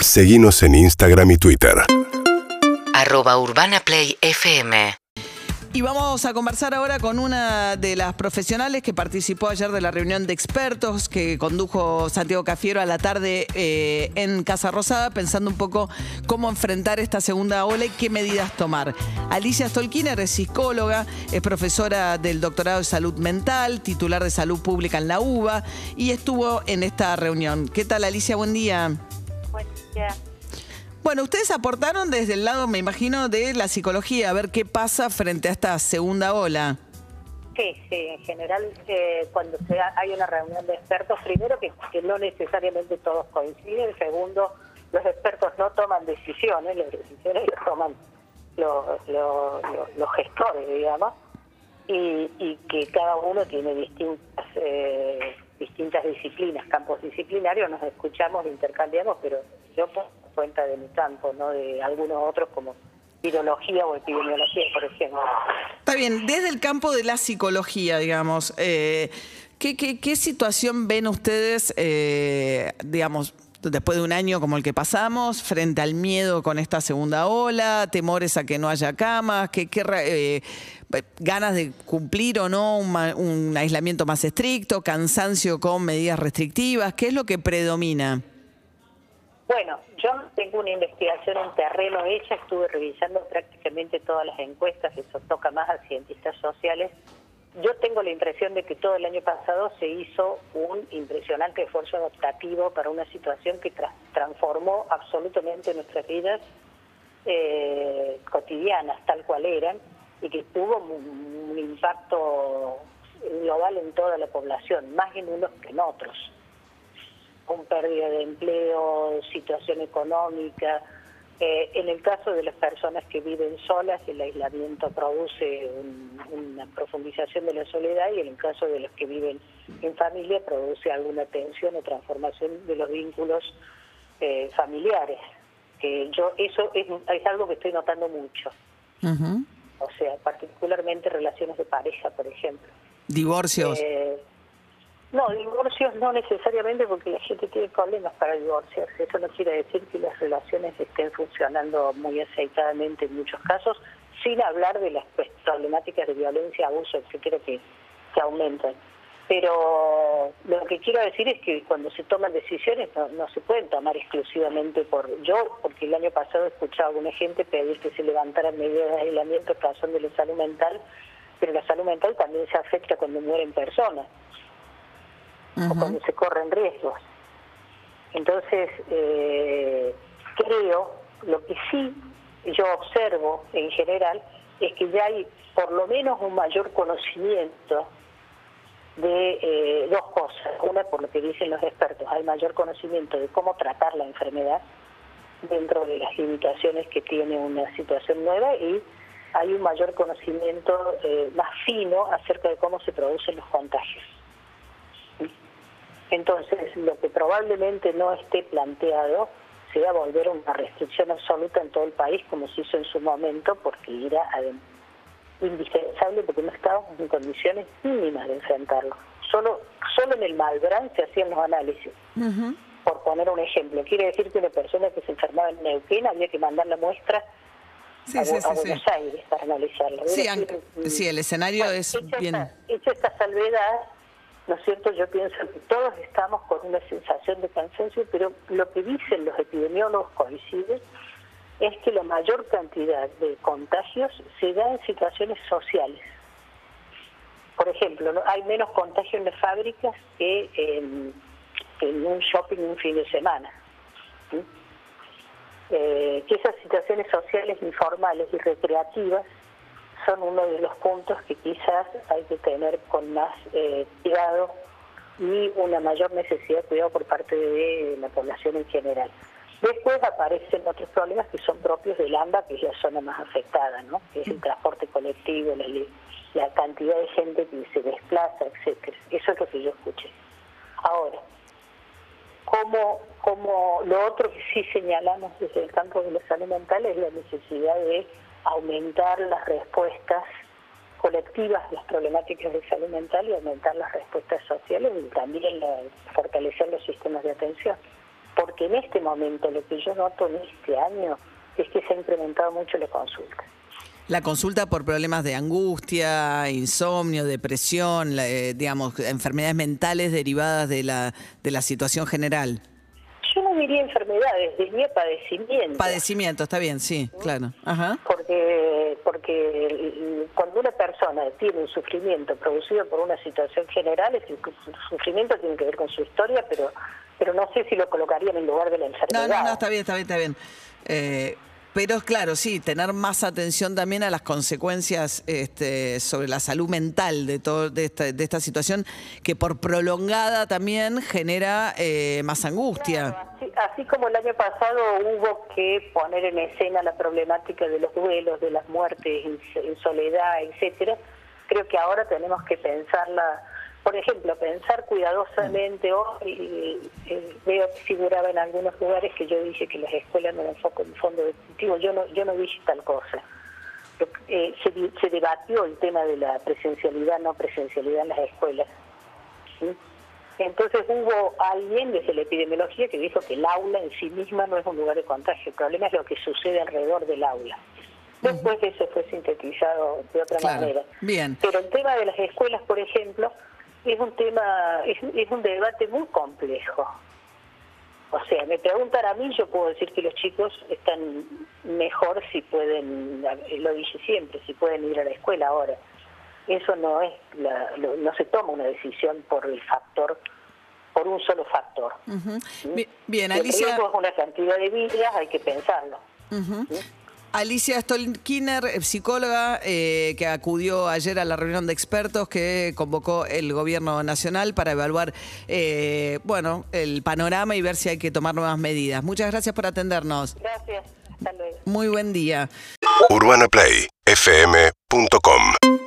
Seguimos en Instagram y Twitter. arroba urbanaplayfm Y vamos a conversar ahora con una de las profesionales que participó ayer de la reunión de expertos que condujo Santiago Cafiero a la tarde eh, en Casa Rosada, pensando un poco cómo enfrentar esta segunda ola y qué medidas tomar. Alicia Stolkiner es psicóloga, es profesora del doctorado de salud mental, titular de salud pública en la UBA y estuvo en esta reunión. ¿Qué tal Alicia? Buen día. Bueno, ustedes aportaron desde el lado, me imagino, de la psicología, a ver qué pasa frente a esta segunda ola. Sí, sí, en general eh, cuando se ha- hay una reunión de expertos, primero que, que no necesariamente todos coinciden, segundo, los expertos no toman decisiones, las decisiones las toman los, los, los- los gestores, digamos, y, y que cada uno tiene distintas eh, distintas disciplinas, campos disciplinarios, nos escuchamos, intercambiamos, pero cuenta de mi campo, no de algunos otros como virología o epidemiología, por ejemplo. Está bien, desde el campo de la psicología, digamos, eh, ¿qué, situación ven ustedes, eh, digamos, después de un año como el que pasamos, frente al miedo con esta segunda ola, temores a que no haya camas, qué ra- eh, ganas de cumplir o no un aislamiento más estricto, cansancio con medidas restrictivas? ¿Qué es lo que predomina? Bueno, yo tengo una investigación en terreno hecha, estuve revisando prácticamente todas las encuestas, eso toca más a cientistas sociales. Yo tengo la impresión de que todo el año pasado se hizo un impresionante esfuerzo adaptativo para una situación que tra- transformó absolutamente nuestras vidas eh, cotidianas, tal cual eran, y que tuvo un impacto global en toda la población, más en unos que en otros con pérdida de empleo, situación económica. Eh, en el caso de las personas que viven solas, el aislamiento produce un- una profundización de la soledad y en el caso de los que viven en familia produce alguna tensión o transformación de los vínculos eh, familiares. Que yo eso es, es algo que estoy notando mucho. O sea, particularmente relaciones de pareja, por ejemplo. Divorcios. Eh, no, divorcios no necesariamente porque la gente tiene problemas para divorciarse. Eso no quiere decir que las relaciones estén funcionando muy aceitadamente en muchos casos, sin hablar de las pues, problemáticas de violencia, abuso, etcétera, que, que aumentan. Pero lo que quiero decir es que cuando se toman decisiones no, se pueden tomar exclusivamente por yo, porque el año pasado he escuchado a alguna gente pedir que se levantaran medidas de aislamiento en razón de la salud mental, pero la salud mental también se afecta cuando mueren personas o cuando se corren riesgos. Entonces, eh, creo, lo que sí yo observo en general es que ya hay por lo menos un mayor conocimiento de eh, dos cosas. Una, por lo que dicen los expertos, hay mayor conocimiento de cómo tratar la enfermedad dentro de las limitaciones que tiene una situación nueva y hay un mayor conocimiento eh, más fino acerca de cómo se producen los contagios. Entonces, lo que probablemente no esté planteado sea volver a una restricción absoluta en todo el país, como se hizo en su momento, porque era indispensable porque no estábamos en condiciones mínimas de enfrentarlo. Solo, solo en el Malbrán se hacían los análisis. Por poner un ejemplo, quiere decir que una persona que se enfermaba en Neuquén había que mandar la muestra Sí, a, sí. Buenos Aires para analizarla. Sí, decir, mm, sí, el escenario bueno, es hecha bien- Esta, hecha esta salvedad, ¿no es cierto? Yo pienso que todos estamos con una sensación de cansancio, pero lo que dicen los epidemiólogos coincide es que la mayor cantidad de contagios se da en situaciones sociales. Por ejemplo, hay menos contagio en las fábricas que en, un shopping un fin de semana. Eh, que esas situaciones sociales informales y recreativas son uno de los puntos que quizás hay que tener con más eh, cuidado y una mayor necesidad de cuidado por parte de la población en general. Después aparecen otros problemas que son propios del AMBA, que es la zona más afectada, ¿no? que es el transporte colectivo, la, la cantidad de gente que se desplaza, etcétera. Eso es lo que yo escuché. Ahora, como, como lo otro que sí señalamos desde el campo de la salud mental es la necesidad de aumentar las respuestas colectivas las problemáticas de salud mental y aumentar las respuestas sociales y también la- fortalecer los sistemas de atención. porque en este momento lo que yo noto en este año es que se ha incrementado mucho la consulta. La consulta por problemas de angustia, insomnio, depresión, eh, digamos, enfermedades mentales derivadas de la, de la situación general. No diría enfermedades, diría padecimientos. Padecimiento, está bien, sí, claro. Ajá. porque porque el- cuando una persona tiene un sufrimiento producido por una situación general, ese sufrimiento tiene que ver con su historia, pero pero no sé si lo colocaría en el lugar de la No, enfermedad. no, no, está bien, está bien, está bien. Eh, pero claro, sí, tener más atención también a las consecuencias este, sobre la salud mental de, todo, de, esta, de esta situación, que por prolongada también genera eh, más angustia. Así como el año pasado hubo que poner en escena la problemática de los duelos, de las muertes en, en soledad, etcétera, creo que ahora tenemos que pensarla, por ejemplo, pensar cuidadosamente. Hoy eh, veo que figuraba en algunos lugares que yo dije que las escuelas no eran foco en fondo definitivo. Yo no, yo no dije tal cosa. Eh, se, se debatió el tema de la presencialidad, no presencialidad en las escuelas. ¿sí? Entonces hubo alguien desde la epidemiología que dijo que el aula en sí misma no es un lugar de contagio, el problema es lo que sucede alrededor del aula. Después eso fue sintetizado de otra Claro. manera. Bien. Pero el tema de las escuelas, por ejemplo, es un tema, es, es un debate muy complejo. O sea, me preguntan a mí, yo puedo decir que los chicos están mejor si pueden, lo dije siempre, si pueden ir a la escuela ahora. Eso no es, la- lo- no se toma una decisión por el factor, por un solo factor. ¿sí? Bi- Bien, Si Alicia. riesgo es una cantidad de vidas, hay que pensarlo. Ujú. Alicia Stolkiner, eh, psicóloga, eh, que acudió ayer a la reunión de expertos que convocó el gobierno nacional para evaluar, eh, bueno, el panorama y ver si hay que tomar nuevas medidas. Muchas gracias por atendernos. Gracias, hasta luego. Muy buen día. UrbanaPlayFM.com